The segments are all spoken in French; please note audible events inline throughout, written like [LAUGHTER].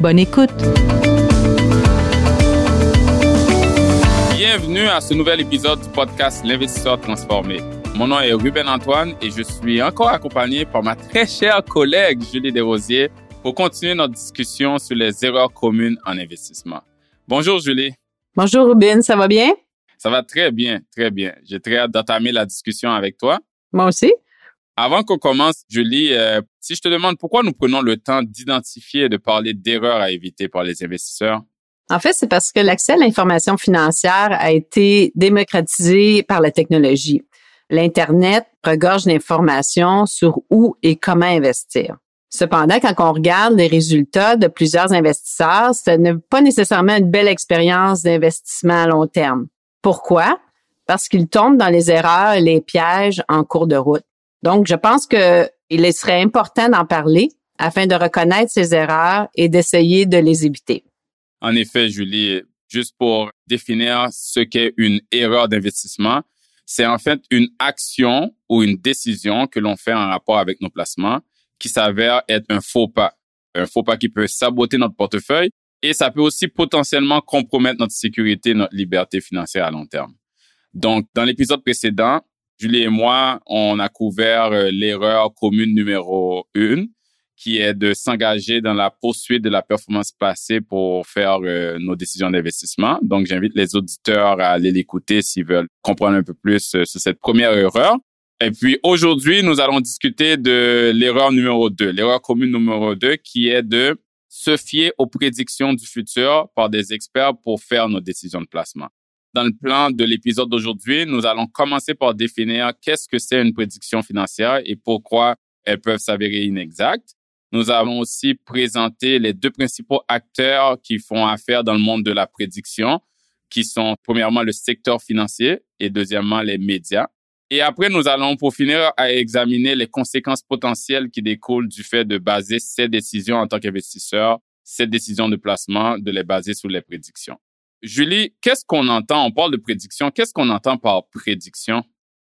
Bonne écoute. Bienvenue à ce nouvel épisode du podcast L'investisseur transformé. Mon nom est Ruben Antoine et je suis encore accompagné par ma très chère collègue Julie Desrosiers pour continuer notre discussion sur les erreurs communes en investissement. Bonjour Julie. Bonjour Ruben, ça va bien? Ça va très bien, très bien. J'ai très hâte d'entamer la discussion avec toi. Moi aussi. Avant qu'on commence, Julie, euh, si je te demande pourquoi nous prenons le temps d'identifier et de parler d'erreurs à éviter par les investisseurs? En fait, c'est parce que l'accès à l'information financière a été démocratisé par la technologie. L'Internet regorge d'informations sur où et comment investir. Cependant, quand on regarde les résultats de plusieurs investisseurs, ce n'est pas nécessairement une belle expérience d'investissement à long terme. Pourquoi? Parce qu'ils tombent dans les erreurs et les pièges en cours de route. Donc, je pense qu'il serait important d'en parler afin de reconnaître ces erreurs et d'essayer de les éviter. En effet, Julie, juste pour définir ce qu'est une erreur d'investissement, c'est en fait une action ou une décision que l'on fait en rapport avec nos placements qui s'avère être un faux pas. Un faux pas qui peut saboter notre portefeuille et ça peut aussi potentiellement compromettre notre sécurité, notre liberté financière à long terme. Donc, dans l'épisode précédent, Julie et moi, on a couvert euh, l'erreur commune numéro une, qui est de s'engager dans la poursuite de la performance passée pour faire euh, nos décisions d'investissement. Donc, j'invite les auditeurs à aller l'écouter s'ils veulent comprendre un peu plus euh, sur cette première erreur. Et puis, aujourd'hui, nous allons discuter de l'erreur numéro deux, l'erreur commune numéro deux, qui est de se fier aux prédictions du futur par des experts pour faire nos décisions de placement. Dans le plan de l'épisode d'aujourd'hui, nous allons commencer par définir qu'est-ce que c'est une prédiction financière et pourquoi elles peuvent s'avérer inexactes. Nous allons aussi présenter les deux principaux acteurs qui font affaire dans le monde de la prédiction, qui sont premièrement le secteur financier et deuxièmement les médias. Et après, nous allons pour finir à examiner les conséquences potentielles qui découlent du fait de baser ces décisions en tant qu'investisseur, ces décisions de placement, de les baser sur les prédictions. Julie, qu'est-ce qu'on entend? On parle de prédiction. Qu'est-ce qu'on entend par prédiction?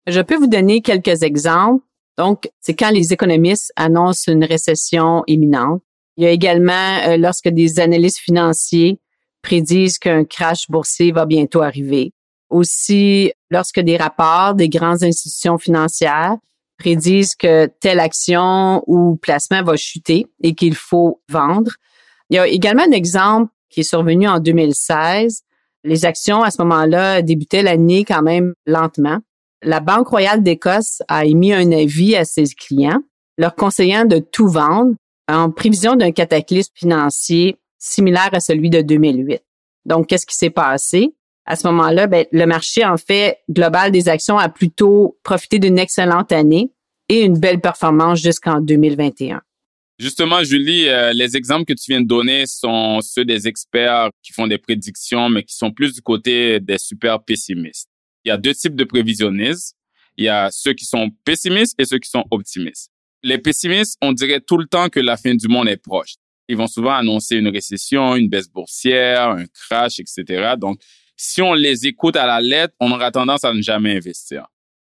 Je peux vous donner quelques exemples. Donc, c'est quand les économistes annoncent une récession imminente. Il y a également euh, lorsque des analystes financiers prédisent qu'un crash boursier va bientôt arriver. Aussi, lorsque des rapports des grandes institutions financières prédisent que telle action ou placement va chuter et qu'il faut vendre. Il y a également un exemple qui est survenu en 2016 les actions à ce moment-là débutaient l'année quand même lentement. La Banque royale d'Écosse a émis un avis à ses clients, leur conseillant de tout vendre en prévision d'un cataclysme financier similaire à celui de 2008. Donc, qu'est-ce qui s'est passé? À ce moment-là, ben, le marché, en fait, global des actions a plutôt profité d'une excellente année et une belle performance jusqu'en 2021. Justement, Julie, euh, les exemples que tu viens de donner sont ceux des experts qui font des prédictions, mais qui sont plus du côté des super pessimistes. Il y a deux types de prévisionnistes. Il y a ceux qui sont pessimistes et ceux qui sont optimistes. Les pessimistes, on dirait tout le temps que la fin du monde est proche. Ils vont souvent annoncer une récession, une baisse boursière, un crash, etc. Donc, si on les écoute à la lettre, on aura tendance à ne jamais investir.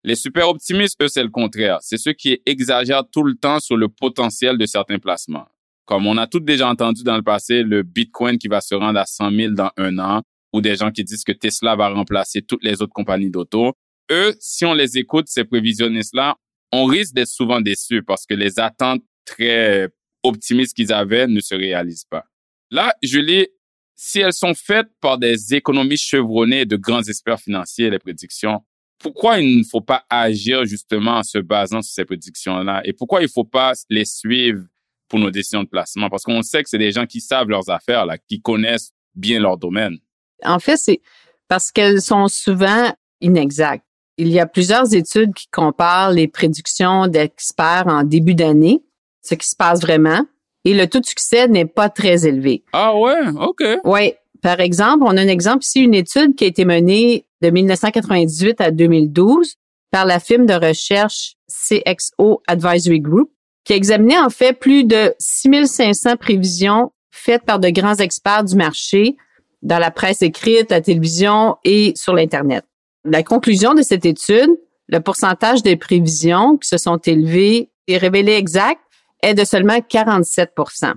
Les super optimistes, eux, c'est le contraire. C'est ceux qui exagèrent tout le temps sur le potentiel de certains placements. Comme on a tous déjà entendu dans le passé, le Bitcoin qui va se rendre à 100 000 dans un an, ou des gens qui disent que Tesla va remplacer toutes les autres compagnies d'auto. Eux, si on les écoute, ces prévisionnistes-là, on risque d'être souvent déçus parce que les attentes très optimistes qu'ils avaient ne se réalisent pas. Là, Julie, si elles sont faites par des économistes chevronnés de grands experts financiers, les prédictions, pourquoi il ne faut pas agir justement en se basant sur ces prédictions-là? Et pourquoi il ne faut pas les suivre pour nos décisions de placement? Parce qu'on sait que c'est des gens qui savent leurs affaires, là, qui connaissent bien leur domaine. En fait, c'est parce qu'elles sont souvent inexactes. Il y a plusieurs études qui comparent les prédictions d'experts en début d'année, ce qui se passe vraiment, et le taux de succès n'est pas très élevé. Ah ouais, OK. Oui. Par exemple, on a un exemple ici, une étude qui a été menée de 1998 à 2012 par la firme de recherche CXO Advisory Group, qui a examiné en fait plus de 6500 prévisions faites par de grands experts du marché dans la presse écrite, la télévision et sur l'Internet. La conclusion de cette étude, le pourcentage des prévisions qui se sont élevées et révélées exactes est de seulement 47%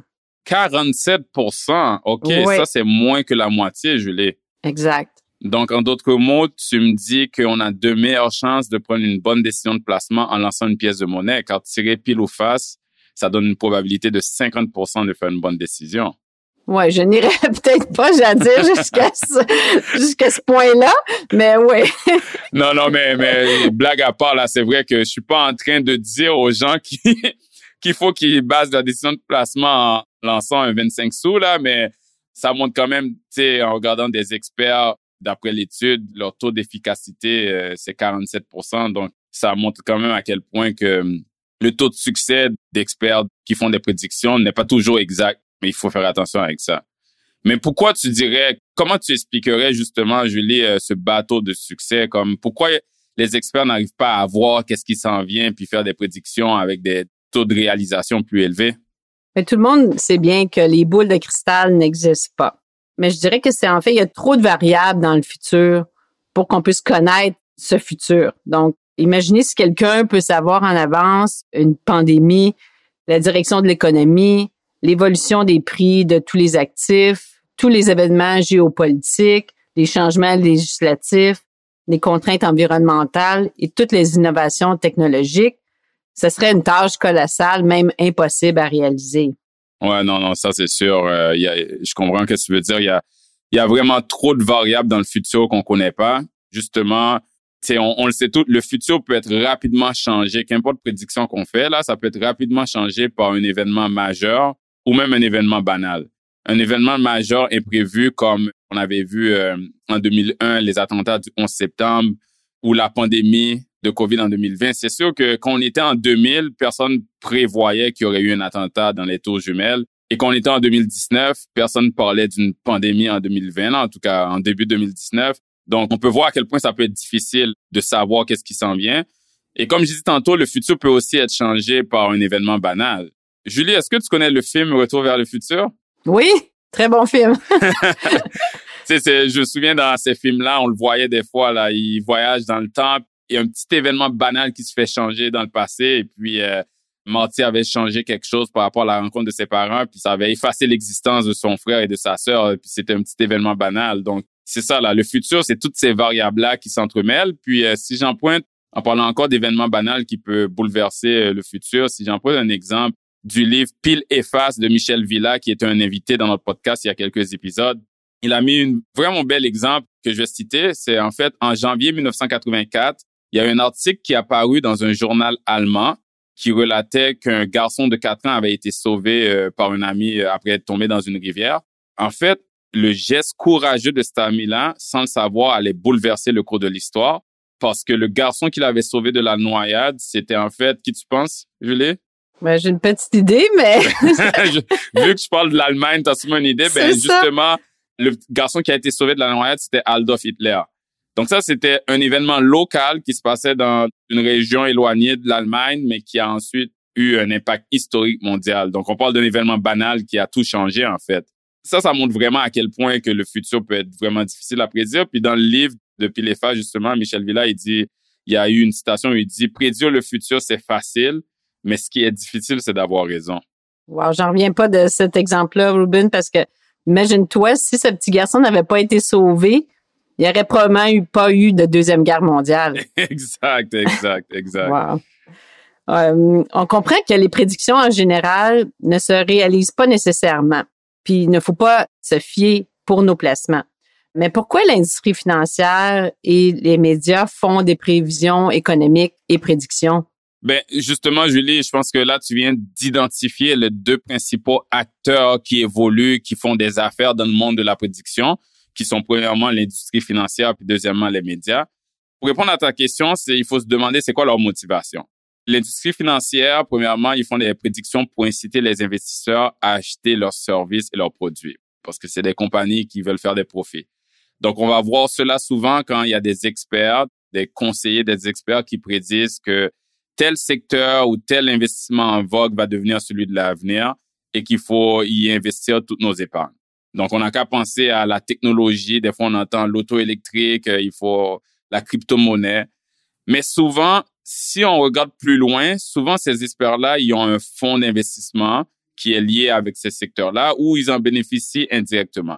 47% OK, ça c'est moins que la moitié, Julie. Exact. Donc, en d'autres mots, tu me dis qu'on a deux meilleures chances de prendre une bonne décision de placement en lançant une pièce de monnaie, car tirer pile ou face, ça donne une probabilité de 50% de faire une bonne décision. Ouais, je n'irai [LAUGHS] peut-être pas, j'allais dire, jusqu'à ce, jusqu'à ce point-là, mais oui. [LAUGHS] non, non, mais, mais blague à part, là, c'est vrai que je suis pas en train de dire aux gens qui, [LAUGHS] qu'il faut qu'ils basent la décision de placement en lançant un 25 sous, là, mais ça montre quand même, tu sais, en regardant des experts, d'après l'étude, leur taux d'efficacité, euh, c'est 47% Donc, ça montre quand même à quel point que hum, le taux de succès d'experts qui font des prédictions n'est pas toujours exact mais il faut faire attention avec ça. Mais pourquoi tu dirais, comment tu expliquerais justement, Julie, euh, ce bateau de succès, comme pourquoi les experts n'arrivent pas à voir qu'est-ce qui s'en vient puis faire des prédictions avec des taux de réalisation plus élevés? Mais tout le monde sait bien que les boules de cristal n'existent pas. Mais je dirais que c'est en fait, il y a trop de variables dans le futur pour qu'on puisse connaître ce futur. Donc, imaginez si quelqu'un peut savoir en avance une pandémie, la direction de l'économie, l'évolution des prix de tous les actifs, tous les événements géopolitiques, les changements législatifs, les contraintes environnementales et toutes les innovations technologiques, ce serait une tâche colossale, même impossible à réaliser. Ouais, non, non, ça c'est sûr. Euh, je comprends ce que tu veux dire. Il y a, y a vraiment trop de variables dans le futur qu'on connaît pas. Justement, on, on le sait tout, le futur peut être rapidement changé. Qu'importe prédiction qu'on fait, là, ça peut être rapidement changé par un événement majeur ou même un événement banal. Un événement majeur imprévu comme on avait vu euh, en 2001 les attentats du 11 septembre ou la pandémie de COVID en 2020. C'est sûr que quand on était en 2000, personne prévoyait qu'il y aurait eu un attentat dans les tours jumelles. Et quand on était en 2019, personne parlait d'une pandémie en 2020, en tout cas en début 2019. Donc, on peut voir à quel point ça peut être difficile de savoir qu'est-ce qui s'en vient. Et comme je disais tantôt, le futur peut aussi être changé par un événement banal. Julie, est-ce que tu connais le film Retour vers le futur? Oui, très bon film. [LAUGHS] [LAUGHS] tu sais, je me souviens dans ces films-là, on le voyait des fois, là, il voyage dans le temps, il y a un petit événement banal qui se fait changer dans le passé, et puis euh, Marty avait changé quelque chose par rapport à la rencontre de ses parents, puis ça avait effacé l'existence de son frère et de sa sœur, puis c'était un petit événement banal. Donc, c'est ça, là, le futur, c'est toutes ces variables-là qui s'entremêlent. Puis, euh, si j'en pointe, en parlant encore d'événements banals qui peuvent bouleverser euh, le futur, si j'en pointe un exemple, du livre Pile et face de Michel Villa, qui était un invité dans notre podcast il y a quelques épisodes. Il a mis un vraiment bel exemple que je vais citer. C'est en fait en janvier 1984, il y a un article qui est apparu dans un journal allemand qui relatait qu'un garçon de 4 ans avait été sauvé euh, par un ami euh, après être tombé dans une rivière. En fait, le geste courageux de cet ami-là, sans le savoir, allait bouleverser le cours de l'histoire parce que le garçon qui l'avait sauvé de la noyade, c'était en fait, qui tu penses, Julie? Ben, j'ai une petite idée, mais... [LAUGHS] vu que je parle de l'Allemagne, t'as sûrement une idée. Ben, justement, le garçon qui a été sauvé de la noyade, c'était Adolf Hitler. Donc ça, c'était un événement local qui se passait dans une région éloignée de l'Allemagne, mais qui a ensuite eu un impact historique mondial. Donc on parle d'un événement banal qui a tout changé, en fait. Ça, ça montre vraiment à quel point que le futur peut être vraiment difficile à prédire. Puis dans le livre de Pilefa, justement, Michel Villa, il dit, il y a eu une citation où il dit, prédire le futur, c'est facile, mais ce qui est difficile, c'est d'avoir raison. Wow, j'en reviens pas de cet exemple-là, Ruben, parce que imagine-toi, si ce petit garçon n'avait pas été sauvé, il n'y aurait probablement eu, pas eu de deuxième guerre mondiale. [LAUGHS] exact, exact, exact. wow. Euh, on comprend que les prédictions en général ne se réalisent pas nécessairement. Puis il ne faut pas se fier pour nos placements. Mais pourquoi l'industrie financière et les médias font des prévisions économiques et prédictions? Ben justement, Julie, je pense que là, tu viens d'identifier les deux principaux acteurs qui évoluent, qui font des affaires dans le monde de la prédiction, qui sont premièrement l'industrie financière, puis deuxièmement les médias. Pour répondre à ta question, c'est il faut se demander c'est quoi leur motivation. L'industrie financière, premièrement, ils font des prédictions pour inciter les investisseurs à acheter leurs services et leurs produits parce que c'est des compagnies qui veulent faire des profits. Donc, on va voir cela souvent quand il y a des experts, des conseillers, des experts qui prédisent que tel secteur ou tel investissement en vogue va devenir celui de l'avenir et qu'il faut y investir toutes nos épargnes. Donc, on n'a qu'à penser à la technologie. Des fois, on entend l'auto électrique, il faut la crypto-monnaie. Mais souvent, si on regarde plus loin, souvent ces experts-là, ils ont un fonds d'investissement qui est lié avec ces secteurs-là où ils en bénéficient indirectement.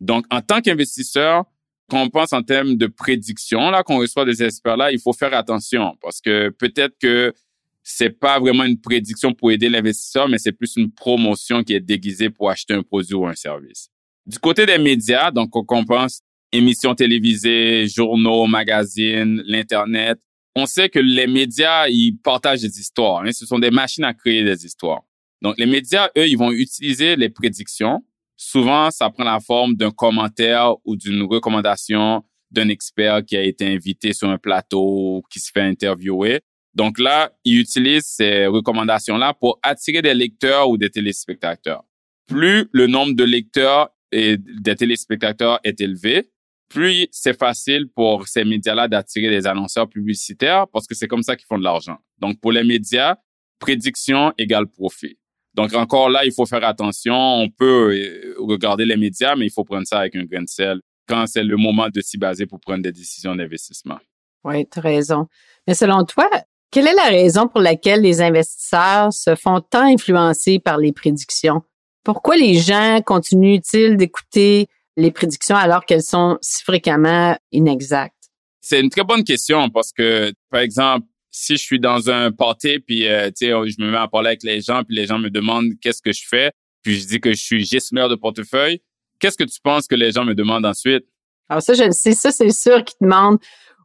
Donc, en tant qu'investisseur, quand on pense en termes de prédiction, là, qu'on reçoit des experts-là, il faut faire attention parce que peut-être que c'est pas vraiment une prédiction pour aider l'investisseur, mais c'est plus une promotion qui est déguisée pour acheter un produit ou un service. Du côté des médias, donc, on pense émissions télévisées, journaux, magazines, l'Internet, on sait que les médias, ils partagent des histoires. Hein. Ce sont des machines à créer des histoires. Donc, les médias, eux, ils vont utiliser les prédictions. Souvent, ça prend la forme d'un commentaire ou d'une recommandation d'un expert qui a été invité sur un plateau, qui se fait interviewer. Donc là, ils utilisent ces recommandations-là pour attirer des lecteurs ou des téléspectateurs. Plus le nombre de lecteurs et des téléspectateurs est élevé, plus c'est facile pour ces médias-là d'attirer des annonceurs publicitaires parce que c'est comme ça qu'ils font de l'argent. Donc, pour les médias, prédiction égale profit. Donc, encore là, il faut faire attention. On peut euh, regarder les médias, mais il faut prendre ça avec un grain de sel quand c'est le moment de s'y baser pour prendre des décisions d'investissement. Oui, tu as raison. Mais selon toi, quelle est la raison pour laquelle les investisseurs se font tant influencer par les prédictions? Pourquoi les gens continuent-ils d'écouter les prédictions alors qu'elles sont si fréquemment inexactes? C'est une très bonne question parce que, par exemple, si je suis dans un party puis euh, tu sais je me mets à parler avec les gens puis les gens me demandent qu'est-ce que je fais puis je dis que je suis gestionnaire de portefeuille, qu'est-ce que tu penses que les gens me demandent ensuite? Alors ça je le sais, ça c'est sûr qu'ils demandent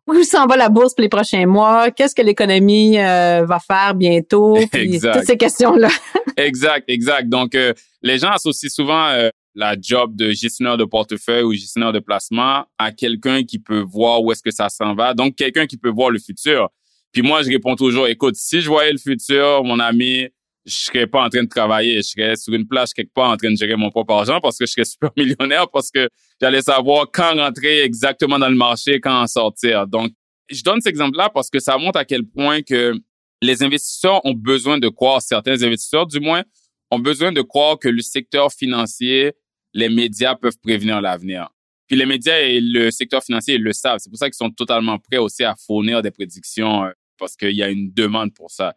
où s'en va la bourse pour les prochains mois, qu'est-ce que l'économie euh, va faire bientôt, [LAUGHS] puis toutes ces questions-là. [LAUGHS] exact, exact. Donc euh, les gens associent souvent la job de gestionnaire de portefeuille ou gestionnaire de placement à quelqu'un qui peut voir où est-ce que ça s'en va. Donc, quelqu'un qui peut voir le futur. Puis moi, je réponds toujours, écoute, si je voyais le futur, mon ami, je serais pas en train de travailler. Je serais sur une plage quelque part en train de gérer mon propre argent parce que je serais [LAUGHS] super millionnaire parce que j'allais savoir quand rentrer exactement dans le marché, quand en sortir. Donc, je donne cet exemple-là parce que ça montre à quel point que les investisseurs ont besoin de croire, certains investisseurs du moins, ont besoin de croire que le secteur financier les médias peuvent prévenir l'avenir. Puis les médias et le secteur financier, ils le savent. C'est pour ça qu'ils sont totalement prêts aussi à fournir des prédictions euh, parce qu'il y a une demande pour ça.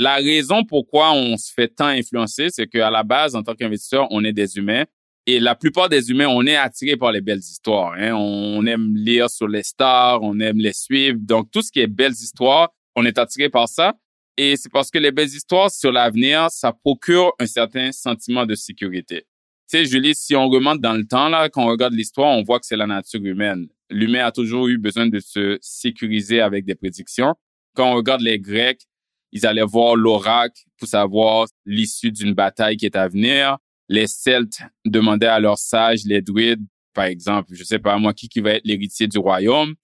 La raison pourquoi on se fait tant influencer, c'est qu'à la base, en tant qu'investisseur, on est des humains. Et la plupart des humains, on est attirés par les belles histoires. Hein. On aime lire sur les stars, on aime les suivre. Donc, tout ce qui est belles histoires, on est attiré par ça. Et c'est parce que les belles histoires sur l'avenir, ça procure un certain sentiment de sécurité. Tu sais, Julie, si on remonte dans le temps, là, quand on regarde l'histoire, on voit que c'est la nature humaine. L'humain a toujours eu besoin de se sécuriser avec des prédictions. Quand on regarde les Grecs, ils allaient voir l'oracle pour savoir l'issue d'une bataille qui est à venir. Les Celtes demandaient à leurs sages, les druides, par exemple, je sais pas moi, qui, qui va être l'héritier du royaume.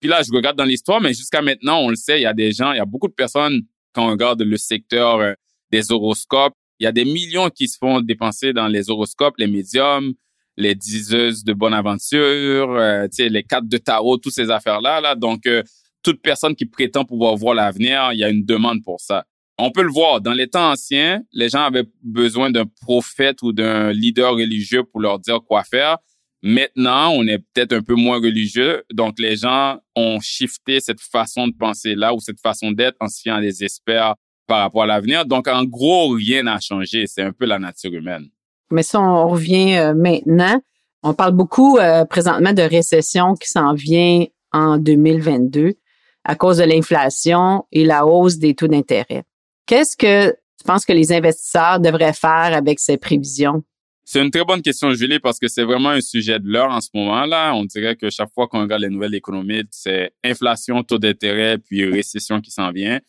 Puis là, je regarde dans l'histoire, mais jusqu'à maintenant, on le sait, il y a des gens, il y a beaucoup de personnes, quand on regarde le secteur euh, des horoscopes, il y a des millions qui se font dépenser dans les horoscopes, les médiums, les diseuses de bonne aventure, euh, les cartes de tarot, toutes ces affaires-là. Là. Donc, euh, toute personne qui prétend pouvoir voir l'avenir, il y a une demande pour ça. On peut le voir. Dans les temps anciens, les gens avaient besoin d'un prophète ou d'un leader religieux pour leur dire quoi faire. Maintenant, on est peut-être un peu moins religieux, donc les gens ont shifté cette façon de penser là ou cette façon d'être en se fiant des experts par rapport à l'avenir. Donc, en gros, rien n'a changé. C'est un peu la nature humaine. Mais si on revient euh, maintenant, on parle beaucoup euh, présentement de récession qui s'en vient en 2022 à cause de l'inflation et la hausse des taux d'intérêt. Qu'est-ce que tu penses que les investisseurs devraient faire avec ces prévisions? C'est une très bonne question, Julie, parce que c'est vraiment un sujet de l'heure en ce moment-là. On dirait que chaque fois qu'on regarde les nouvelles économiques, c'est inflation, taux d'intérêt, puis récession qui s'en vient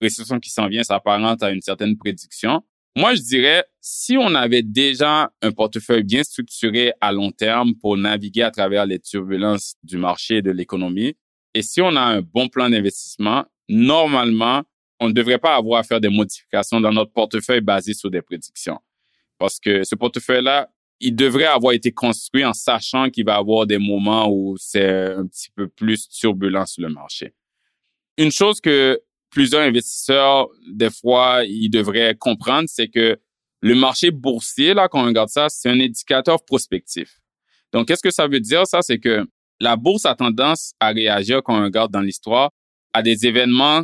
récession qui s'en vient s'apparente à une certaine prédiction. Moi, je dirais, si on avait déjà un portefeuille bien structuré à long terme pour naviguer à travers les turbulences du marché et de l'économie, et si on a un bon plan d'investissement, normalement, on ne devrait pas avoir à faire des modifications dans notre portefeuille basé sur des prédictions. Parce que ce portefeuille-là, il devrait avoir été construit en sachant qu'il va avoir des moments où c'est un petit peu plus turbulent sur le marché. Une chose que plusieurs investisseurs, des fois, ils devraient comprendre, c'est que le marché boursier, là, quand on regarde ça, c'est un indicateur prospectif. Donc, qu'est-ce que ça veut dire, ça? C'est que la bourse a tendance à réagir quand on regarde dans l'histoire à des événements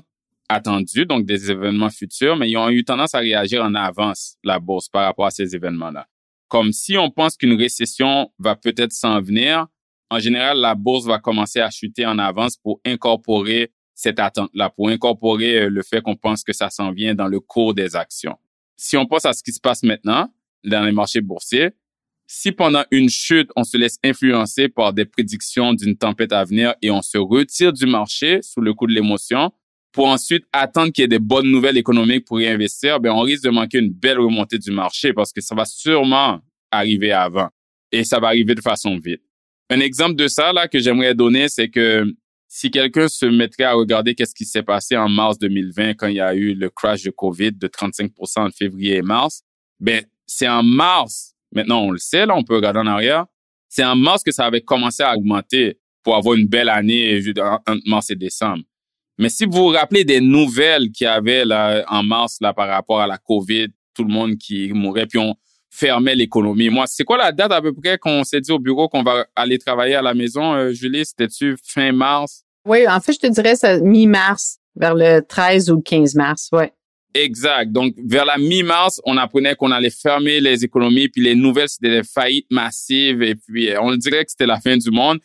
attendus, donc des événements futurs, mais ils ont eu tendance à réagir en avance, la bourse, par rapport à ces événements-là. Comme si on pense qu'une récession va peut-être s'en venir, en général, la bourse va commencer à chuter en avance pour incorporer cette attente-là, pour incorporer euh, le fait qu'on pense que ça s'en vient dans le cours des actions. Si on pense à ce qui se passe maintenant dans les marchés boursiers, si pendant une chute, on se laisse influencer par des prédictions d'une tempête à venir et on se retire du marché sous le coup de l'émotion, pour ensuite attendre qu'il y ait des bonnes nouvelles économiques pour y investir, ben on risque de manquer une belle remontée du marché parce que ça va sûrement arriver avant et ça va arriver de façon vite. Un exemple de ça là que j'aimerais donner, c'est que si quelqu'un se mettrait à regarder qu'est-ce qui s'est passé en mars 2020 quand il y a eu le crash de Covid de 35% en février et mars, ben c'est en mars. Maintenant on le sait là, on peut regarder en arrière. C'est en mars que ça avait commencé à augmenter pour avoir une belle année entre mars et décembre. Mais si vous vous rappelez des nouvelles qu'il y avait là, en mars là, par rapport à la COVID, tout le monde qui mourait, puis on fermait l'économie. Moi, c'est quoi la date à peu près qu'on s'est dit au bureau qu'on va aller travailler à la maison, euh, Julie? C'était-tu fin mars? Oui, en fait, je te dirais mi-mars, vers le 13 ou le 15 mars, ouais. Exact. Donc, vers la mi-mars, on apprenait qu'on allait fermer les économies, puis les nouvelles, c'était des faillites massives, et puis euh, on dirait que c'était la fin du monde.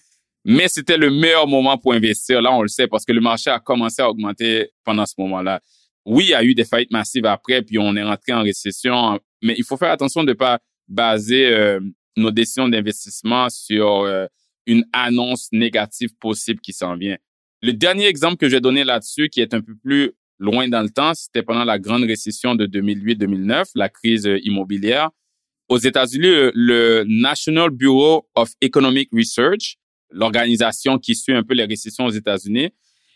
Mais c'était le meilleur moment pour investir. Là, on le sait parce que le marché a commencé à augmenter pendant ce moment-là. Oui, il y a eu des faillites massives après, puis on est rentré en récession. Mais il faut faire attention de ne pas baser euh, nos décisions d'investissement sur euh, une annonce négative possible qui s'en vient. Le dernier exemple que je vais donner là-dessus, qui est un peu plus loin dans le temps, c'était pendant la grande récession de 2008-2009, la crise euh, immobilière. Aux États-Unis, le National Bureau of Economic Research l'organisation qui suit un peu les récessions aux États-Unis,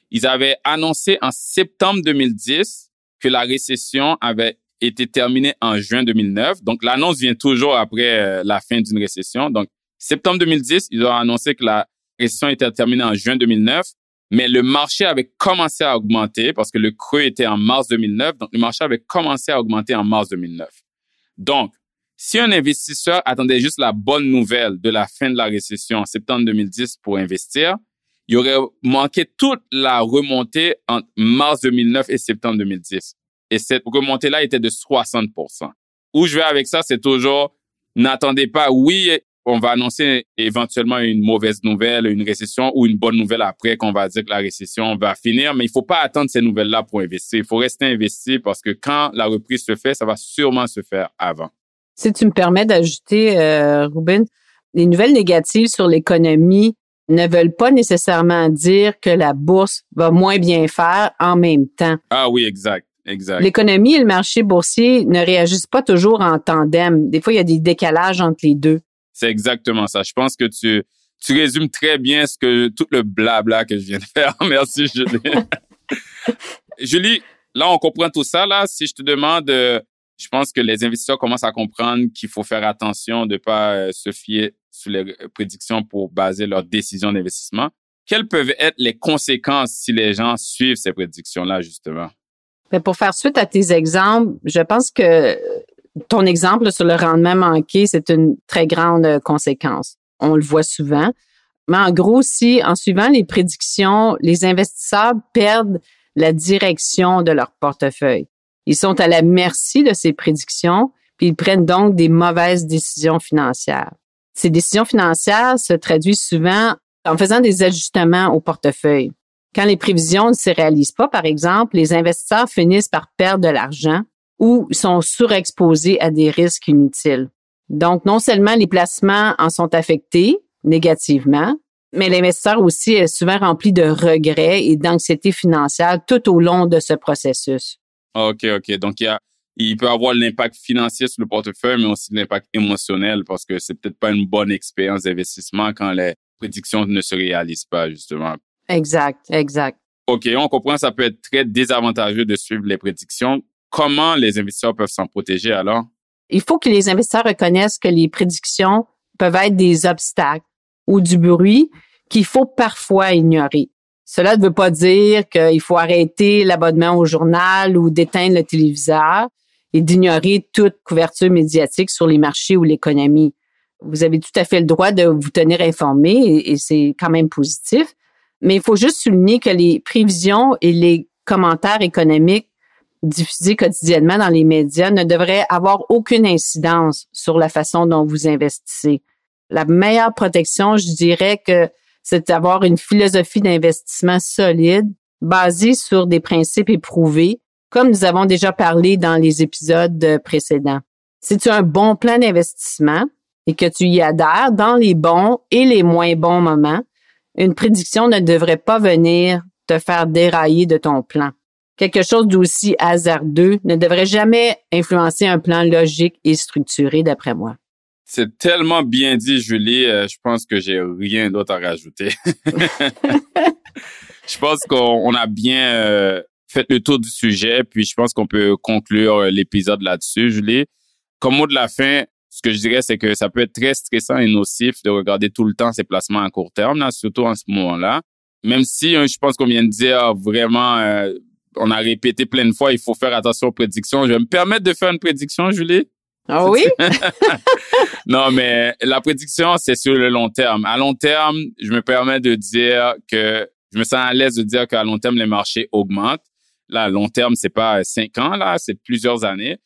ils avaient annoncé en septembre 2010 que la récession avait été terminée en juin 2009. Donc, l'annonce vient toujours après euh, la fin d'une récession. Donc, septembre 2010, ils ont annoncé que la récession était terminée en juin 2009, mais le marché avait commencé à augmenter parce que le creux était en mars 2009. Donc, le marché avait commencé à augmenter en mars 2009. Donc, si un investisseur attendait juste la bonne nouvelle de la fin de la récession en septembre 2010 pour investir, il aurait manqué toute la remontée entre mars 2009 et septembre 2010. Et cette remontée-là était de 60% Où je vais avec ça, c'est toujours, n'attendez pas, oui, on va annoncer éventuellement une mauvaise nouvelle, une récession ou une bonne nouvelle après qu'on va dire que la récession va finir, mais il faut pas attendre ces nouvelles-là pour investir. Il faut rester investi parce que quand la reprise se fait, ça va sûrement se faire avant. Si tu me permets d'ajouter, euh, Ruben, les nouvelles négatives sur l'économie ne veulent pas nécessairement dire que la bourse va moins bien faire en même temps. Ah oui, exact. Exact. L'économie et le marché boursier ne réagissent pas toujours en tandem. Des fois, il y a des décalages entre les deux. C'est exactement ça. Je pense que tu, tu résumes très bien ce que tout le blabla que je viens de faire. [LAUGHS] Merci, Julie. [LAUGHS] Julie, là, on comprend tout ça. Là, si je te demande euh, je pense que les investisseurs commencent à comprendre qu'il faut faire attention de ne pas euh, se fier sur les prédictions pour baser leurs décisions d'investissement. Quelles peuvent être les conséquences si les gens suivent ces prédictions-là, justement? Mais pour faire suite à tes exemples, je pense que ton exemple sur le rendement manqué, c'est une très grande conséquence. On le voit souvent. Mais en gros, si en suivant les prédictions, les investisseurs perdent la direction de leur portefeuille. Ils sont à la merci de ces prédictions, puis ils prennent donc des mauvaises décisions financières. Ces décisions financières se traduisent souvent en faisant des ajustements au portefeuille. Quand les prévisions ne se réalisent pas, par exemple, les investisseurs finissent par perdre de l'argent ou sont surexposés à des risques inutiles. Donc, non seulement les placements en sont affectés négativement, mais l'investisseur aussi est souvent rempli de regrets et d'anxiété financière tout au long de ce processus. OK, OK. Donc, il, y a, il peut avoir l'impact financier sur le portefeuille, mais aussi l'impact émotionnel parce que c'est peut-être pas une bonne expérience d'investissement quand les prédictions ne se réalisent pas, justement. Exact, exact. OK, on comprend ça peut être très désavantageux de suivre les prédictions. Comment les investisseurs peuvent s'en protéger alors? Il faut que les investisseurs reconnaissent que les prédictions peuvent être des obstacles ou du bruit qu'il faut parfois ignorer. Cela ne veut pas dire qu'il faut arrêter l'abonnement au journal ou d'éteindre le téléviseur et d'ignorer toute couverture médiatique sur les marchés ou l'économie. Vous avez tout à fait le droit de vous tenir informé et, c'est quand même positif. Mais il faut juste souligner que les prévisions et les commentaires économiques diffusés quotidiennement dans les médias ne devraient avoir aucune incidence sur la façon dont vous investissez. La meilleure protection, je dirais que c'est d'avoir une philosophie d'investissement solide basée sur des principes éprouvés, comme nous avons déjà parlé dans les épisodes précédents. Si tu as un bon plan d'investissement et que tu y adhères dans les bons et les moins bons moments, une prédiction ne devrait pas venir te faire dérailler de ton plan. Quelque chose d'aussi hasardeux ne devrait jamais influencer un plan logique et structuré, d'après moi. C'est tellement bien dit, Julie. Euh, je pense que j'ai rien d'autre à rajouter. [LAUGHS] [LAUGHS] je pense qu'on a bien euh, fait le tour du sujet, puis je pense qu'on peut conclure euh, l'épisode là-dessus, Julie. Comme mot de la fin, ce que je dirais, c'est que ça peut être très stressant et nocif de regarder tout le temps ces placements à court terme, là, surtout en ce moment-là. Même si je pense qu'on vient de dire vraiment, on a répété plein de fois, il faut faire attention aux prédictions. Je vais me permettre de faire une prédiction, Julie? Ah oui? [LAUGHS] non, mais la prédiction, c'est sur le long terme. À long terme, je me permets de dire que je me sens à l'aise de dire qu'à long terme, les marchés augmentent. Là, à long terme, c'est pas cinq ans, là, c'est plusieurs années.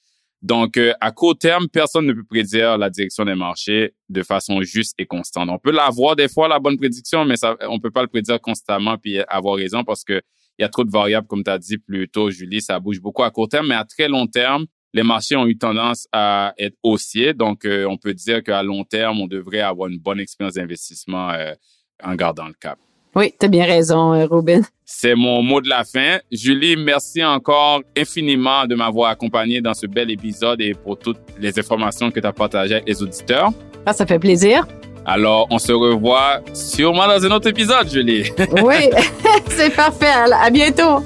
Donc, euh, à court terme, personne ne peut prédire la direction des marchés de façon juste et constante. On peut l'avoir des fois, la bonne prédiction, mais ça, on peut pas le prédire constamment puis avoir raison parce que il y a trop de variables, comme tu as dit plus tôt, Julie, ça bouge beaucoup à court terme, mais à très long terme, les marchés ont eu tendance à être haussiers. Donc, euh, on peut dire qu'à long terme, on devrait avoir une bonne expérience d'investissement euh, en gardant le cap. Oui, tu as bien raison, euh, Robin. C'est mon mot de la fin. Julie, merci encore infiniment de m'avoir accompagné dans ce bel épisode et pour toutes les informations que tu as partagées avec les auditeurs. Ah, ça fait plaisir. Alors, on se revoit sûrement dans un autre épisode, Julie. [LAUGHS] oui, [LAUGHS] c'est parfait. À bientôt.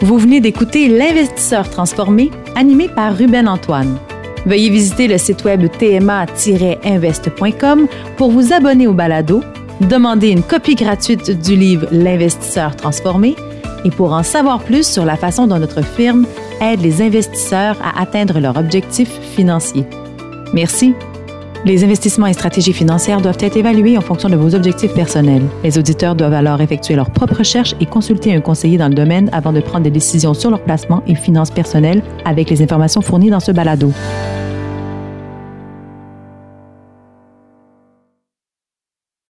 Vous venez d'écouter L'investisseur transformé, animé par Ruben Antoine. Veuillez visiter le site web tma-invest.com pour vous abonner au balado, demander une copie gratuite du livre L'investisseur transformé et pour en savoir plus sur la façon dont notre firme aide les investisseurs à atteindre leurs objectifs financiers. Merci. Les investissements et stratégies financières doivent être évalués en fonction de vos objectifs personnels. Les auditeurs doivent alors effectuer leurs propres recherches et consulter un conseiller dans le domaine avant de prendre des décisions sur leur placement et finances personnelles avec les informations fournies dans ce balado.